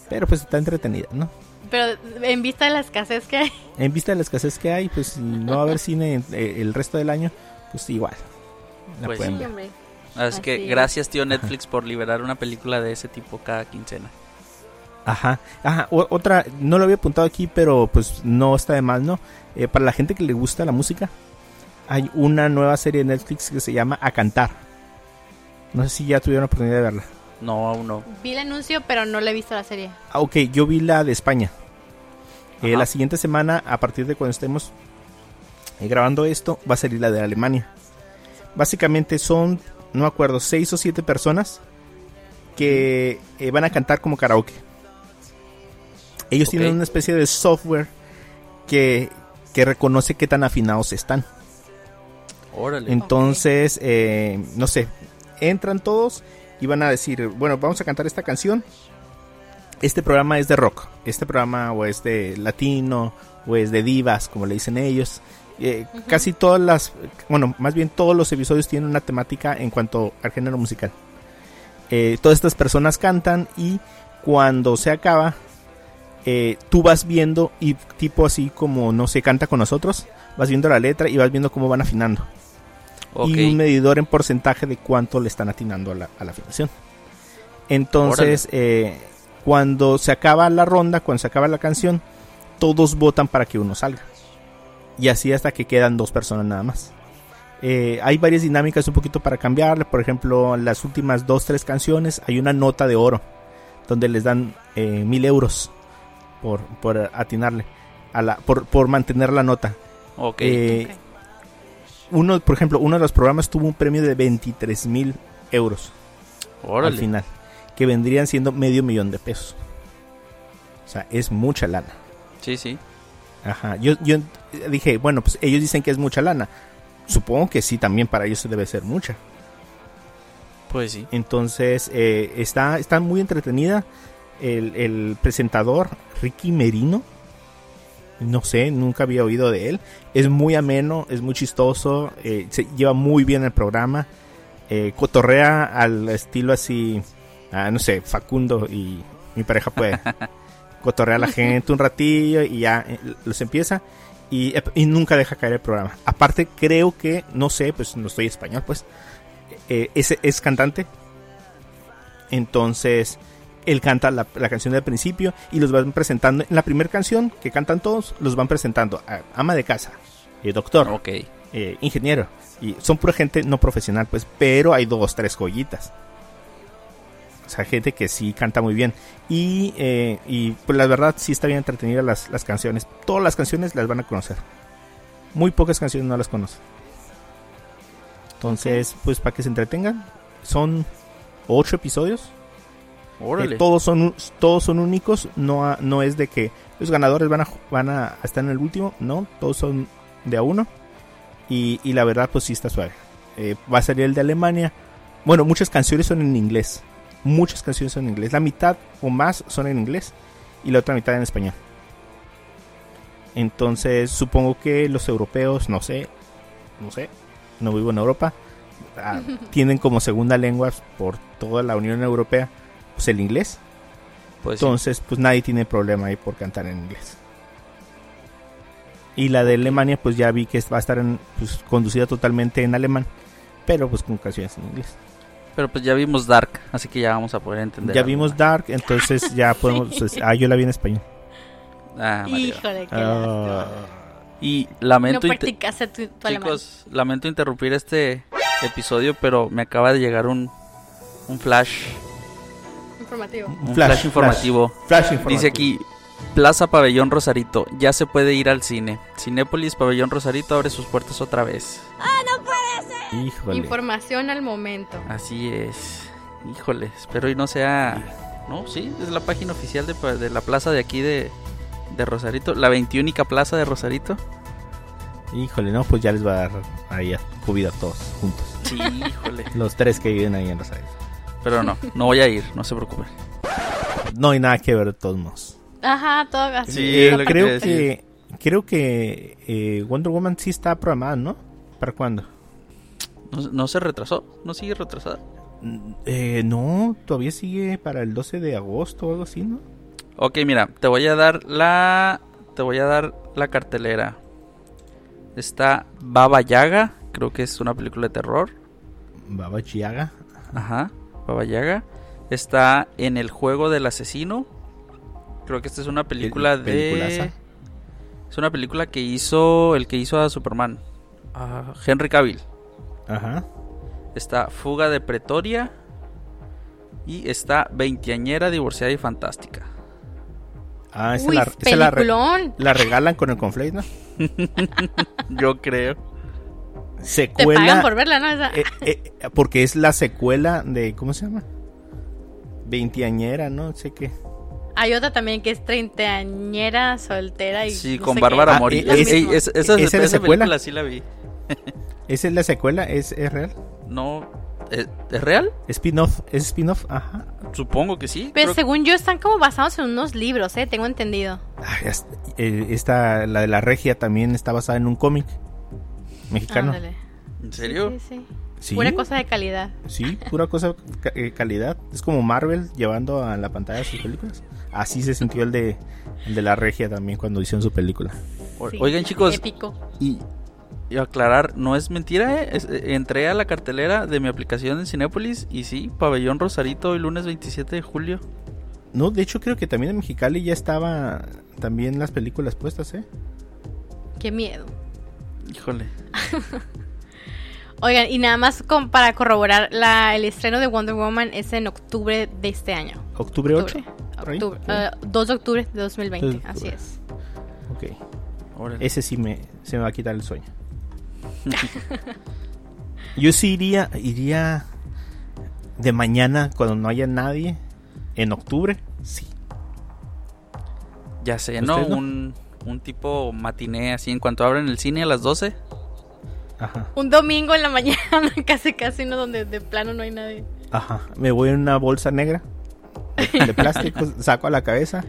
Pero pues está entretenida, ¿no? Pero en vista de la escasez que hay. En vista de la escasez que hay, pues si no va a haber cine eh, el resto del año, pues igual. La Pues pueden ver. hombre. Así que Así es. gracias, tío Netflix, por liberar una película de ese tipo cada quincena. Ajá, ajá. o- otra, no lo había apuntado aquí, pero pues no está de mal, ¿no? Eh, para la gente que le gusta la música, hay una nueva serie de Netflix que se llama A Cantar. No sé si ya tuvieron la oportunidad de verla. No, aún no. Vi el anuncio, pero no le he visto la serie. Ah, ok, yo vi la de España. Eh, la siguiente semana, a partir de cuando estemos eh, grabando esto, va a salir la de Alemania. Básicamente son, no me acuerdo, seis o siete personas que eh, van a cantar como karaoke. Ellos tienen una especie de software que, que reconoce qué tan afinados están. Órale. Entonces, eh, no sé, entran todos y van a decir, bueno, vamos a cantar esta canción. Este programa es de rock, este programa o es de latino o es de divas, como le dicen ellos. Eh, Casi todas las, bueno, más bien todos los episodios tienen una temática en cuanto al género musical. Eh, todas estas personas cantan y cuando se acaba, eh, tú vas viendo y tipo así como no se canta con nosotros, vas viendo la letra y vas viendo cómo van afinando y un medidor en porcentaje de cuánto le están atinando a la, a la afinación. Entonces, eh, cuando se acaba la ronda, cuando se acaba la canción, todos votan para que uno salga. Y así hasta que quedan dos personas nada más. Eh, hay varias dinámicas un poquito para cambiarle. Por ejemplo, las últimas dos, tres canciones hay una nota de oro. Donde les dan eh, mil euros por, por atinarle. A la, por, por mantener la nota. Ok. Eh, Ok. uno, por ejemplo, uno de los programas tuvo un premio de 23 mil euros Órale. al final, que vendrían siendo medio millón de pesos. O sea, es mucha lana. Sí, sí. Ajá. Yo, yo dije, bueno, pues ellos dicen que es mucha lana. Supongo que sí, también para ellos debe ser mucha. Pues sí. Entonces, eh, está, está muy entretenida. El, el presentador, Ricky Merino, no sé, nunca había oído de él. Es muy ameno, es muy chistoso, eh, se lleva muy bien el programa. eh, cotorrea al estilo así, ah, no sé, Facundo y mi pareja puede. cotorrea a la gente un ratillo y ya eh, los empieza. Y, y nunca deja caer el programa. Aparte, creo que, no sé, pues no estoy español, pues eh, es, es cantante. Entonces, él canta la, la canción del principio y los van presentando. En la primera canción que cantan todos, los van presentando a ama de casa, eh, doctor, Ok. eh, ingeniero. Y son pura gente no profesional, pues, pero hay dos, tres joyitas. O sea, gente que sí canta muy bien. Y, eh, y pues la verdad sí está bien entretenida las, las canciones. Todas las canciones las van a conocer. Muy pocas canciones no las conocen. Entonces, pues para que se entretengan, son ocho episodios. Órale. Eh, todos son todos son únicos, no ha- no es de que los ganadores van a van a estar en el último, no, todos son de a uno y, y la verdad pues sí está suave. Eh, va a salir el de Alemania. Bueno, muchas canciones son en inglés, muchas canciones son en inglés, la mitad o más son en inglés y la otra mitad en español. Entonces supongo que los europeos, no sé, no sé, no vivo en Europa, ah, tienen como segunda lengua por toda la Unión Europea pues el inglés. Pues sí. Entonces, pues nadie tiene problema ahí por cantar en inglés. Y la de Alemania, pues ya vi que va a estar en, pues, conducida totalmente en alemán, pero pues con canciones en inglés. Pero pues ya vimos Dark, así que ya vamos a poder entender. Ya vimos. Dark, entonces ya podemos. pues, ah, yo la vi en español. Ah. Híjole, qué. Y lamento, inte- practicaste tu, tu alemán. chicos, lamento interrumpir este episodio, pero me acaba de llegar un, un flash, Informativo. un flash, informativo. Flash informativo. Dice aquí, Plaza Pabellón Rosarito, ya se puede ir al cine. Cinépolis Pabellón Rosarito abre sus puertas otra vez. Híjole. Información al momento. Así es. Híjole, espero y no sea... No, sí, es la página oficial de, la plaza de aquí de, de Rosarito, la 21 plaza de Rosarito. Híjole, no, pues ya les va a dar ahí a COVID a todos juntos. Sí, híjole. Los tres que viven ahí en Rosario. Pero no, no voy a ir, no se preocupen. No hay nada que ver de todos modos. Ajá, todo así. Sí, Eh, es lo que creo que creo que eh, Wonder Woman sí está programada, ¿no? ¿Para cuándo? ¿No, no se retrasó? ¿No sigue retrasada? Mm, Eh, no, todavía sigue para el 12 de agosto o algo así, ¿no? Ok, mira, te voy a dar la. Te voy a dar la cartelera. Está Baba Yaga, creo que es una película de terror. Baba Yaga. Ajá, Baba Yaga. Está En el juego del asesino. Creo que esta es una película de. peliculaza. Es una película que hizo el que hizo a Superman, Henry Cavill. Ajá. Está Fuga de Pretoria. Y está Veinteañera, Divorciada y Fantástica. Ah, esa, Uy, la, esa la, re- peliculón. la regalan con el conflate, ¿no? Yo creo. Te Secuela. pagan por verla, ¿no? Esa- eh, eh, porque es la secuela de. ¿Cómo se llama? Veinteañera, ¿no? Sé qué. Hay otra también que es treintañera, soltera y Sí, no con Bárbara Ah, Mori. eh, Es- ese- ey, es- esa, ¿esa es la película sí la vi. ¿Esa es la secuela? ¿Es, es real? No, ¿es, es real? ¿Spin-off? ¿Es spin-off? Ajá. Supongo que sí. Pero Creo- según yo están como basados en unos libros, ¿eh? Tengo entendido. Ah, esta, la de la regia, también está basada en un cómic mexicano. Ándale. ¿En serio? Sí, sí, sí. Sí, Pura cosa de calidad. sí, pura cosa ca- eh, calidad. Es como Marvel llevando a la pantalla sus películas. Así se sintió el de, el de la regia también cuando hicieron su película. Oigan, chicos, Épico. y, y aclarar, no es mentira, ¿eh? Es- eh, entré a la cartelera de mi aplicación en Cinépolis y sí, Pabellón Rosarito, el lunes 27 de julio. No, de hecho creo que también en Mexicali ya estaba también las películas puestas, ¿eh? Qué miedo. Híjole. Oigan, y nada más con- para corroborar, la, el estreno de Wonder Woman es en octubre de este año. Octubre 8. por ahí, Octubre, sí. eh, 2 de octubre de 2020, 2 de así octubre. es. Ok. Órale. Ese sí me, se me va a quitar el sueño. Yo sí iría, iría de mañana cuando no haya nadie. En octubre, sí. Ya sé, ¿no? ¿Usted no? Un, un tipo matiné así en cuanto abren el cine a las 12. Ajá, Un domingo en la mañana, casi casi, ¿no? Donde de plano no hay nadie. ajá. Me voy en una bolsa negra de, plástico, saco a la cabeza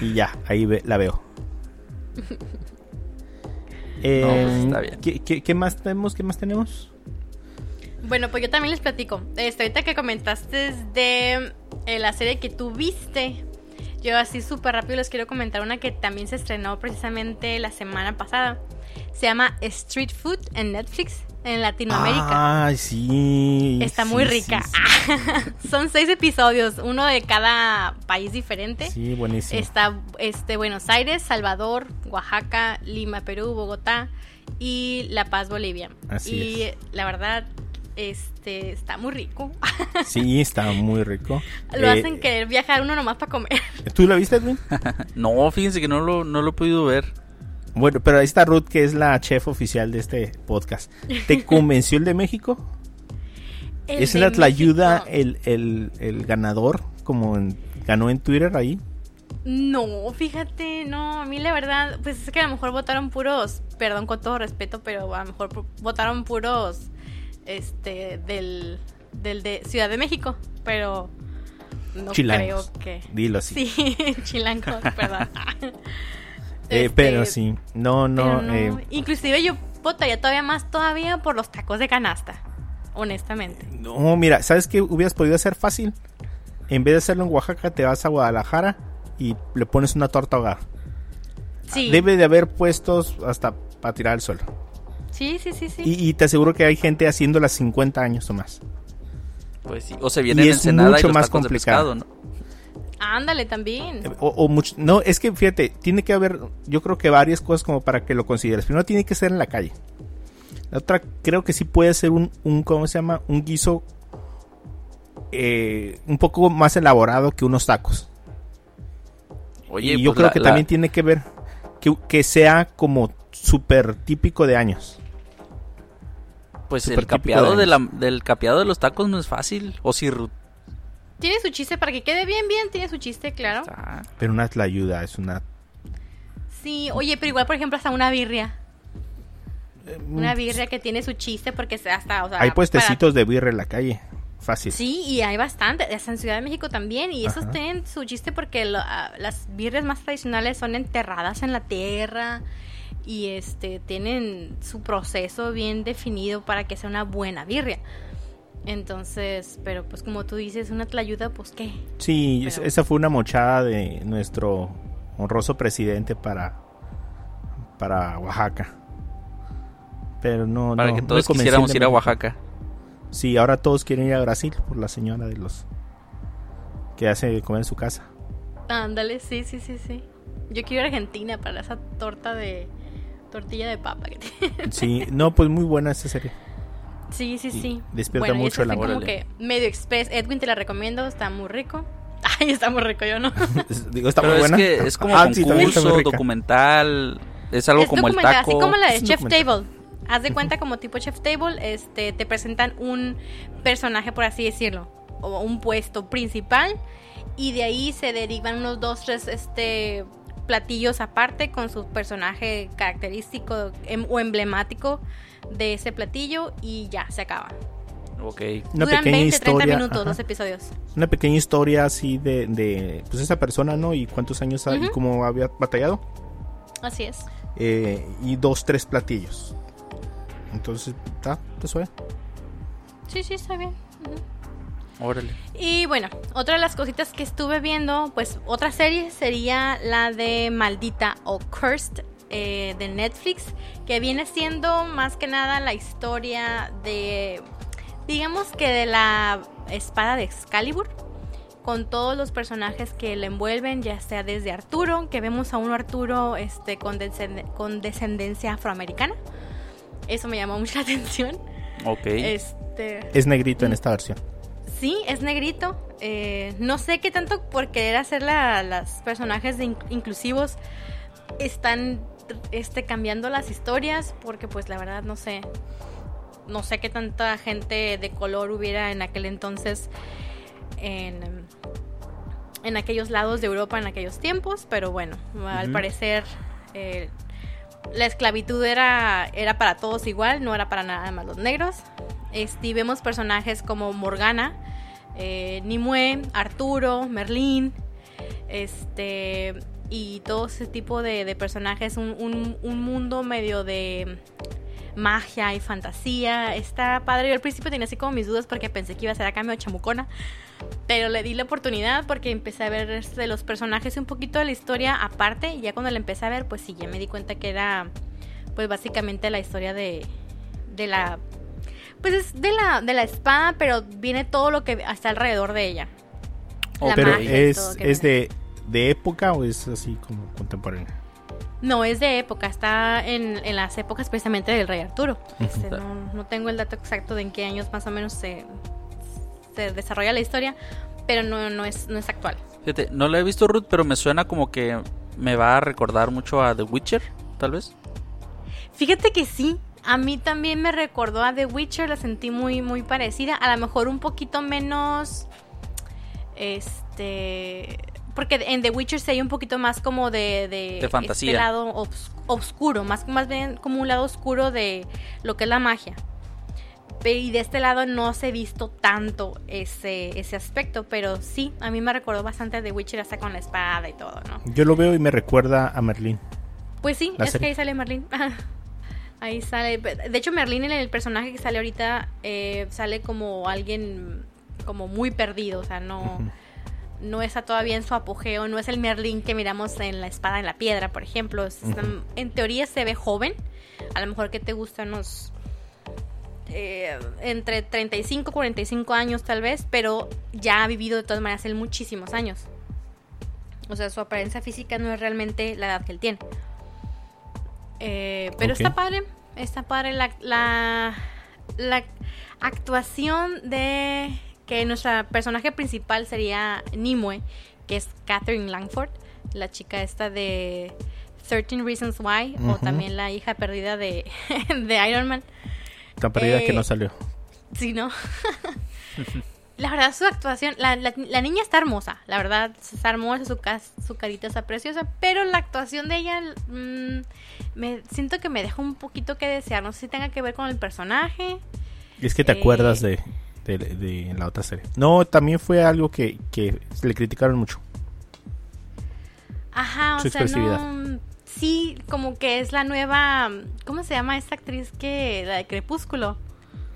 y ya, ahí ve- la veo. Eh, pues, está bien. ¿qué, qué, qué más tenemos? ¿Qué más tenemos? Bueno, pues yo también les platico. Este, ahorita que comentaste de eh, la serie que tú viste, yo así súper rápido les quiero comentar una que también se estrenó precisamente la semana pasada. Se llama Street Food en Netflix, en Latinoamérica. Ay, sí. Está sí, muy sí, rica. Sí, Son seis episodios, uno de cada país diferente. sí, buenísimo. Está este Buenos Aires, Salvador, Oaxaca, Lima, Perú, Bogotá y La Paz, Bolivia. Así y es. la verdad, este está muy rico. Sí, está muy rico. Lo Eh, hacen querer viajar uno nomás para comer. ¿Tú la viste, Edwin? No, fíjense que no lo, no lo he podido ver. Bueno, pero ahí está Ruth, que es la chef oficial de este podcast. ¿Te convenció el de México? El ¿Es de la ayuda México. el, el, el ganador, como en- ganó en Twitter ahí? No, fíjate, no, a mí la verdad, pues es que a lo mejor votaron puros, perdón con todo respeto, pero a lo mejor votaron puros, este, del, del de Ciudad de México, pero no Chilangos. creo que... Dilo así. Sí, chilangos, perdón. Eh, Este, pero sí, no, no. no, eh, Inclusive yo votaría todavía más todavía por los tacos de canasta, honestamente. no, mira, ¿sabes qué hubieras podido hacer fácil? En vez de hacerlo en Oaxaca, te vas a Guadalajara y le pones una torta ahogada. Sí, Debe de haber puestos hasta para tirar al suelo. Sí, sí, sí, sí. Y, y te aseguro que hay gente haciendo las 50 años o más. Pues sí. O se viene Y en es Ensenada mucho y los más complicado. ¿no? Ándale también. O, o much- no, es que fíjate, tiene que haber, yo creo que varias cosas como para que lo consideres. Primero tiene que ser en la calle. La otra, creo que sí puede ser un, un ¿cómo se llama? Un guiso eh, un poco más elaborado que unos tacos. Oye, y yo pues creo la- que la- también tiene que ver que, que sea como súper típico de años. Pues el capeado de de la, del capeado de los tacos no es fácil. O si Ruth. Tiene su chiste, para que quede bien, bien, tiene su chiste, claro. Pero una la ayuda, es una... Sí, oye, pero igual, por ejemplo, hasta una birria. eh, Una birria que tiene su chiste porque hasta, o sea... Hay para- puestecitos de birra en la calle. Fácil. Sí, y hay bastante, hasta en Ciudad de México también, y esos Ajá. tienen su chiste porque lo- ah, las birrias más tradicionales son enterradas en la tierra y este tienen su proceso bien definido para que sea una buena birria. Entonces, pero pues como tú dices, una tlayuda, pues qué. Sí, Pero- esa fue una mochada de nuestro honroso presidente para, para Oaxaca. Pero no, Para no, que no todos convenció quisiéramos ir a. Oaxaca. Sí, ahora todos quieren ir a Brasil por la señora de los que hace comer en su casa. Ándale, sí, sí, sí, sí. Yo quiero ir a Argentina para esa torta de tortilla de papa que tiene. Sí, no, pues muy buena esta serie. Sí, sí, Y sí. despierta y mucho el como amor. que medio express. Edwin te la recomiendo, está muy rico. Ay, está muy rico, yo no. Digo, está Pero muy es buena. que es como Ah, concurso, documental. Es algo es como el taco. así como la de Chef. Table. Haz de cuenta como tipo Chef Table, este, te presentan un personaje, por así decirlo, o un puesto principal, y de ahí se derivan unos dos, tres, este, platillos aparte con su personaje característico em- o emblemático de ese platillo y ya, se acaba. Ok. Una Duran pequeña 20, 30 historia. minutos ajá. los episodios. Una pequeña historia así de, de pues esa persona, ¿no? Y cuántos años ha- y cómo había batallado. Así es. Eh, y dos, tres platillos. Entonces, está, te suena. Sí, sí, está bien. Órale. Y bueno, otra de las cositas que estuve viendo, pues otra serie sería la de Maldita o Cursed eh, de Netflix, que viene siendo más que nada la historia de, digamos que de la espada de Excalibur, con todos los personajes que le envuelven, ya sea desde Arturo, que vemos a un Arturo este, con, descend- con descendencia afroamericana. Eso me llamó mucho la atención. Ok. Este, Es negrito en esta versión. Sí, es negrito. Eh, no sé qué tanto por querer hacer la, las personajes de in- inclusivos están este, cambiando las historias, porque pues la verdad no sé. No sé qué tanta gente de color hubiera en aquel entonces en, en aquellos lados de Europa en aquellos tiempos, pero bueno, al parecer eh, la esclavitud era, era para todos igual, no era para nada más los negros. Este, y vemos personajes como Morgana, eh, Nimue, Arturo, Merlín, este, y todo ese tipo de, de personajes, un, un- un mundo medio de magia y fantasía. Está padre. Yo al principio tenía así como mis dudas porque pensé que iba a ser acá medio chamucona. Pero le di la oportunidad porque empecé a ver este, los personajes un poquito de la historia aparte. Y ya cuando la empecé a ver, pues sí, ya me di cuenta que era pues básicamente la historia de, de la... Pues es de la, de la espada, pero viene todo lo que está alrededor de ella. La Pero es, es de, de época o es así como contemporáneo. No, es de época, está en, en las épocas precisamente del rey Arturo. Este, no, no tengo el dato exacto de en qué años más o menos se, se desarrolla la historia, pero no, no, es, no es actual. Fíjate, no la he visto Ruth, pero me suena como que me va a recordar mucho a The Witcher, tal vez. Fíjate que sí, a mí también me recordó a The Witcher, la sentí muy, muy parecida, a lo mejor un poquito menos, este, porque en The Witcher se hay un poquito más como de, de, De fantasía. este lado obs- oscuro, más, más bien como un lado oscuro de lo que es la magia. Y de este lado no se ha visto tanto ese, ese aspecto, pero sí, a mí me recordó bastante a The Witcher hasta con la espada y todo, ¿no? Yo lo veo y me recuerda a Merlín. Pues sí, La es serie. que ahí sale Merlín. ahí sale. De hecho, Merlín, en el personaje que sale ahorita, eh, sale como alguien como muy perdido. O sea, no, no está todavía en su apogeo. No es el Merlín que miramos en la espada en la piedra, por ejemplo. Ujú. En teoría se ve joven. A lo mejor que te gustan unos. eh, entre 35 y 45 años tal vez, pero ya ha vivido de todas maneras él muchísimos años. O sea, su apariencia física no es realmente la edad que él tiene. Eh, pero está padre, está padre la, la, la actuación de que nuestra personaje principal sería Nimue, que es Catherine Langford, la chica esta de 13 Reasons Why, o también la hija perdida de, de Iron Man. Tan perdida que Eh, no salió. Sí, ¿no? la verdad, su actuación, la, la- la niña está hermosa, la verdad, está hermosa, su, su carita está preciosa, pero la actuación de ella, mm, me siento que me deja un poquito que desear, no sé si tenga que ver con el personaje. Es que te eh, acuerdas de, de, de la otra serie. No, también fue algo que, que le criticaron mucho. Ajá, o sea, no. Sí, como que es la nueva. ¿Cómo se llama esta actriz que. La de Crepúsculo?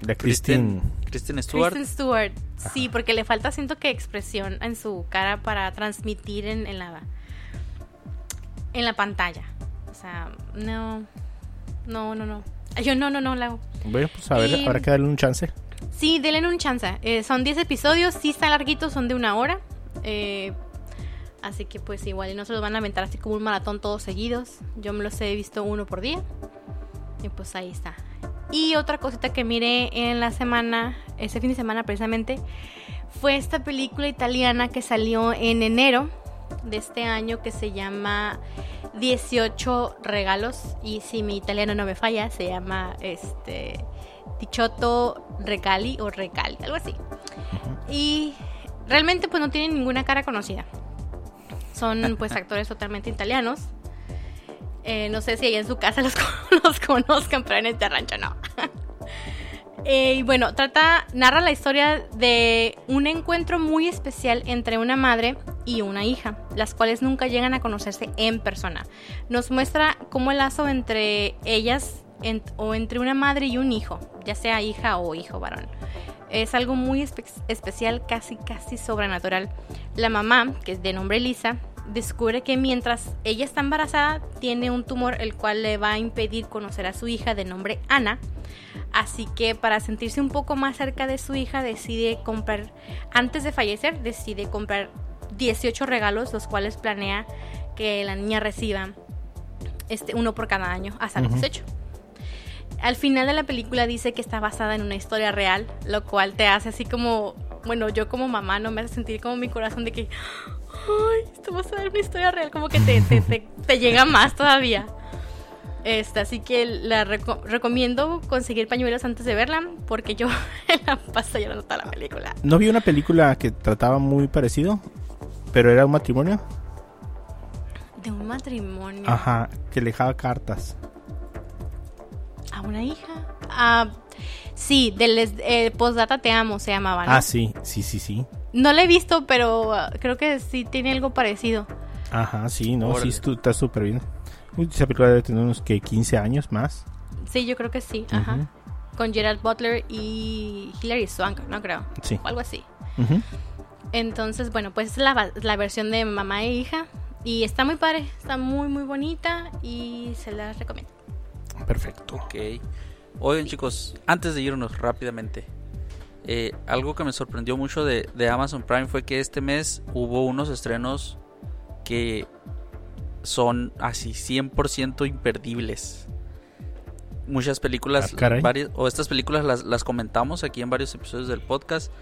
La Christine. Kristen Stewart. Kristen Stewart. Sí, porque le falta, siento que expresión en su cara para transmitir en, en la. En la pantalla. O sea, no. No, no, no. Yo no, no, no, la hago. Bueno, pues a ver, Y- habrá que darle un chance. Sí, denle un chance. Eh, son 10 episodios, sí están larguitos, son de una hora. Eh, así que pues igual y no se los van a aventar así como un maratón todos seguidos. Yo me los he visto uno por día. Y pues ahí está. Y otra cosita que miré en la semana, ese fin de semana precisamente, fue esta película italiana que salió en enero de este año que se llama 18 regalos. Y si mi italiano no me falla, se llama este Tichotto Regali o Regali, algo así. Y realmente pues no tienen ninguna cara conocida. Son pues actores totalmente italianos. Eh, no sé si ahí en su casa los, los conozcan, pero en este rancho no. Eh, y bueno, trata, narra la historia de un encuentro muy especial entre una madre y una hija, las cuales nunca llegan a conocerse en persona. Nos muestra cómo el lazo entre ellas o entre una madre y un hijo, ya sea hija o hijo varón, es algo muy espe- especial, casi casi sobrenatural. La mamá, que es de nombre Lisa, descubre que mientras ella está embarazada tiene un tumor el cual le va a impedir conocer a su hija de nombre Ana. Así que para sentirse un poco más cerca de su hija decide comprar, antes de fallecer, decide comprar 18 regalos, los cuales planea que la niña reciba este, uno por cada año hasta los Ujú. 18. Al final de la película dice que está basada en una historia real, lo cual te hace así como, bueno, yo como mamá no me hace sentir como mi corazón de que, ay, esto va a ser una historia real, como que te, te, te- te llega más todavía. Este, así que la reco- recomiendo conseguir pañuelos antes de verla, porque yo la paso llorando toda la película. ¿No vi una película que trataba muy parecido? Pero era un matrimonio. De un matrimonio Ajá, que le dejaba cartas. a una hija. Ah, sí, del eh, Postdata Te Amo se llamaba, ¿no? Ah, sí, sí, sí, sí. No la he visto, pero ah, creo que sí tiene algo parecido. Ajá, sí, no, Órale. sí, está súper bien. Uy, esa película debe tener unos que 15 años más. Sí, yo creo que sí. Ajá. Con Gerard Butler y Hilary Swank, no creo. Sí. O algo así. Ujú. Entonces, bueno, pues es la, la versión de mamá e hija. Y está muy padre, está muy, muy bonita y se la recomiendo. Perfecto. Ok. Oigan chicos, antes de irnos rápidamente, eh, algo que me sorprendió mucho de, de Amazon Prime fue que este mes hubo unos estrenos que son así 100% imperdibles. Muchas películas, Ah, varias- o estas películas las, las comentamos aquí en varios episodios del podcast,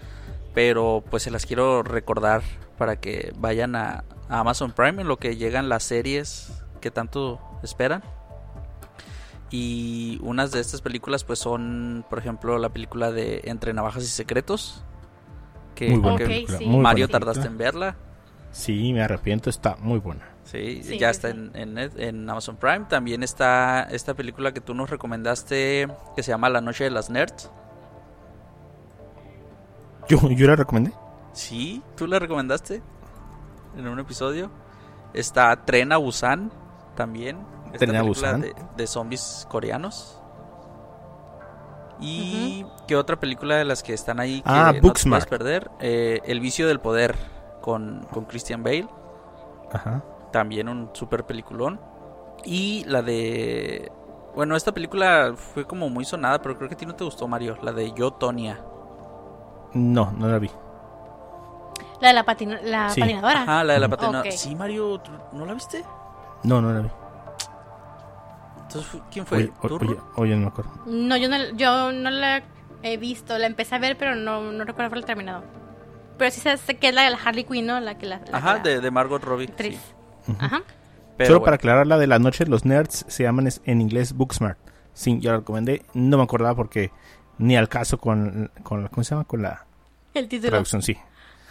pero pues se las quiero recordar para que vayan a, a Amazon Prime en lo que llegan las series que tanto esperan. Y unas de estas películas pues son, por ejemplo, la película de Entre Navajas y Secretos. Que, Muy buena que Ok, película. sí. muy Mario buena tardaste en verla. Sí, me arrepiento, está muy buena. Sí, Sí, ya sí, está sí. en, en, en Amazon Prime. También está esta película que tú nos recomendaste que se llama La Noche de las Nerds. Yo, yo la recomendé. Sí, tú la recomendaste en un episodio. Está Tren a Busan también. Esta Tren a película Busan. De, de zombies coreanos. ¿Y qué otra película de las que están ahí que Ah, no te puedes perder? Eh, El vicio del poder con, con Christian Bale. Ajá. También un super peliculón. Y la de... Bueno, esta película fue como muy sonada, pero creo que a ti no te gustó, Mario. La de Yo, Tonia. No, no la vi. La de la, patino- la Sí. patinadora. Ajá, la de la Ujú. patina. Ok. Sí, Mario, ¿tú ¿no la viste? No, no la vi. Entonces, ¿quién fue? Oye, no me acuerdo. No, yo no, yo no la he visto. La empecé a ver, pero no, no recuerdo haberla terminado. Pero sí sé, sé que es la de la Harley Quinn, ¿no? La que la, la Ajá, que la de, de Margot Robbie. actriz. sí. Ajá. Pero Solo bueno, para aclarar la de la noche, los nerds se llaman en inglés Booksmart. Sí, yo la recomendé. No me acordaba porque ni al caso con, con la, ¿cómo se llama? Con la El título. traducción, sí.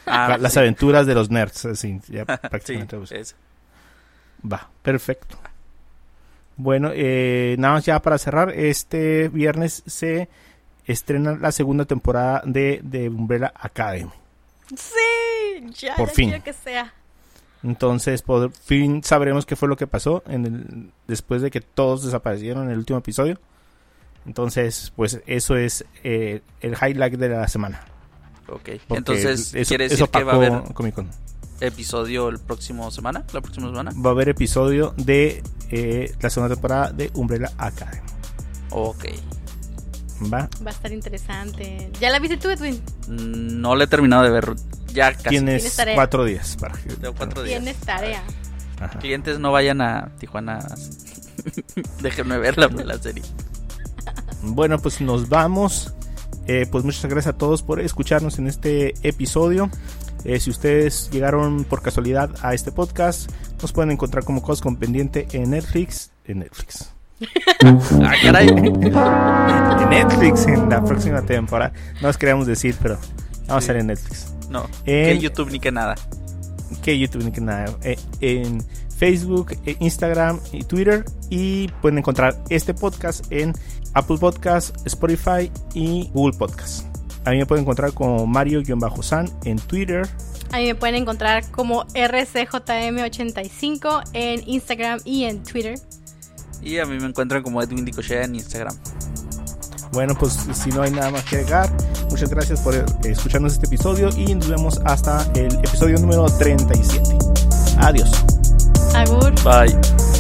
ah, Las sí, aventuras de los nerds, así, ya sí, prácticamente traducido. es- Va, perfecto. Bueno, eh, nada más ya para cerrar, este viernes se estrena la segunda temporada de, de Umbrella Academy. Sí, ya, Por ya fin. quiero que sea. Entonces, por fin sabremos qué fue lo que pasó en el, después de que todos desaparecieron en el último episodio. Entonces, pues eso es eh, el highlight de la semana. Ok. Porque Entonces, eso- ¿quiere eso decir que va a haber Comic Con. Episodio el próximo semana? ¿La próxima semana? Va a haber episodio de eh, la segunda temporada de Umbrella Academy. Ok. ¿Va? Va a estar interesante. ¿Ya la viste tú, Edwin? Mm, No le he terminado de ver. Ya casi. Tienes Tienes tarea. cuatro días para que- Tengo cuatro días. Tienes tarea. Ajá. Clientes no vayan a Tijuana. Déjenme ver la, la serie. Bueno, pues nos vamos. Eh, pues muchas gracias a todos por escucharnos en este episodio. Eh, si ustedes llegaron por casualidad a este podcast, nos pueden encontrar como Cos con Pendiente en Netflix. En Netflix. Ah, caray. En Netflix en la próxima temporada. No os queríamos decir, pero vamos a estar en Netflix. No, En- que YouTube ni que nada. Que YouTube ni que nada. Eh, en Facebook, eh, Instagram y Twitter. Y pueden encontrar este podcast en Apple Podcast, Spotify y Google Podcast. A mí me pueden encontrar como Mario-San en Twitter. Ahí me pueden encontrar como RCJM85 en Instagram y en Twitter. Y a mí me encuentran como Edwin Dicochea en Instagram. Bueno, pues si no hay nada más que agregar, muchas gracias por eh, escucharnos este episodio y nos vemos hasta el episodio número 37. Adiós. Agur. Bye.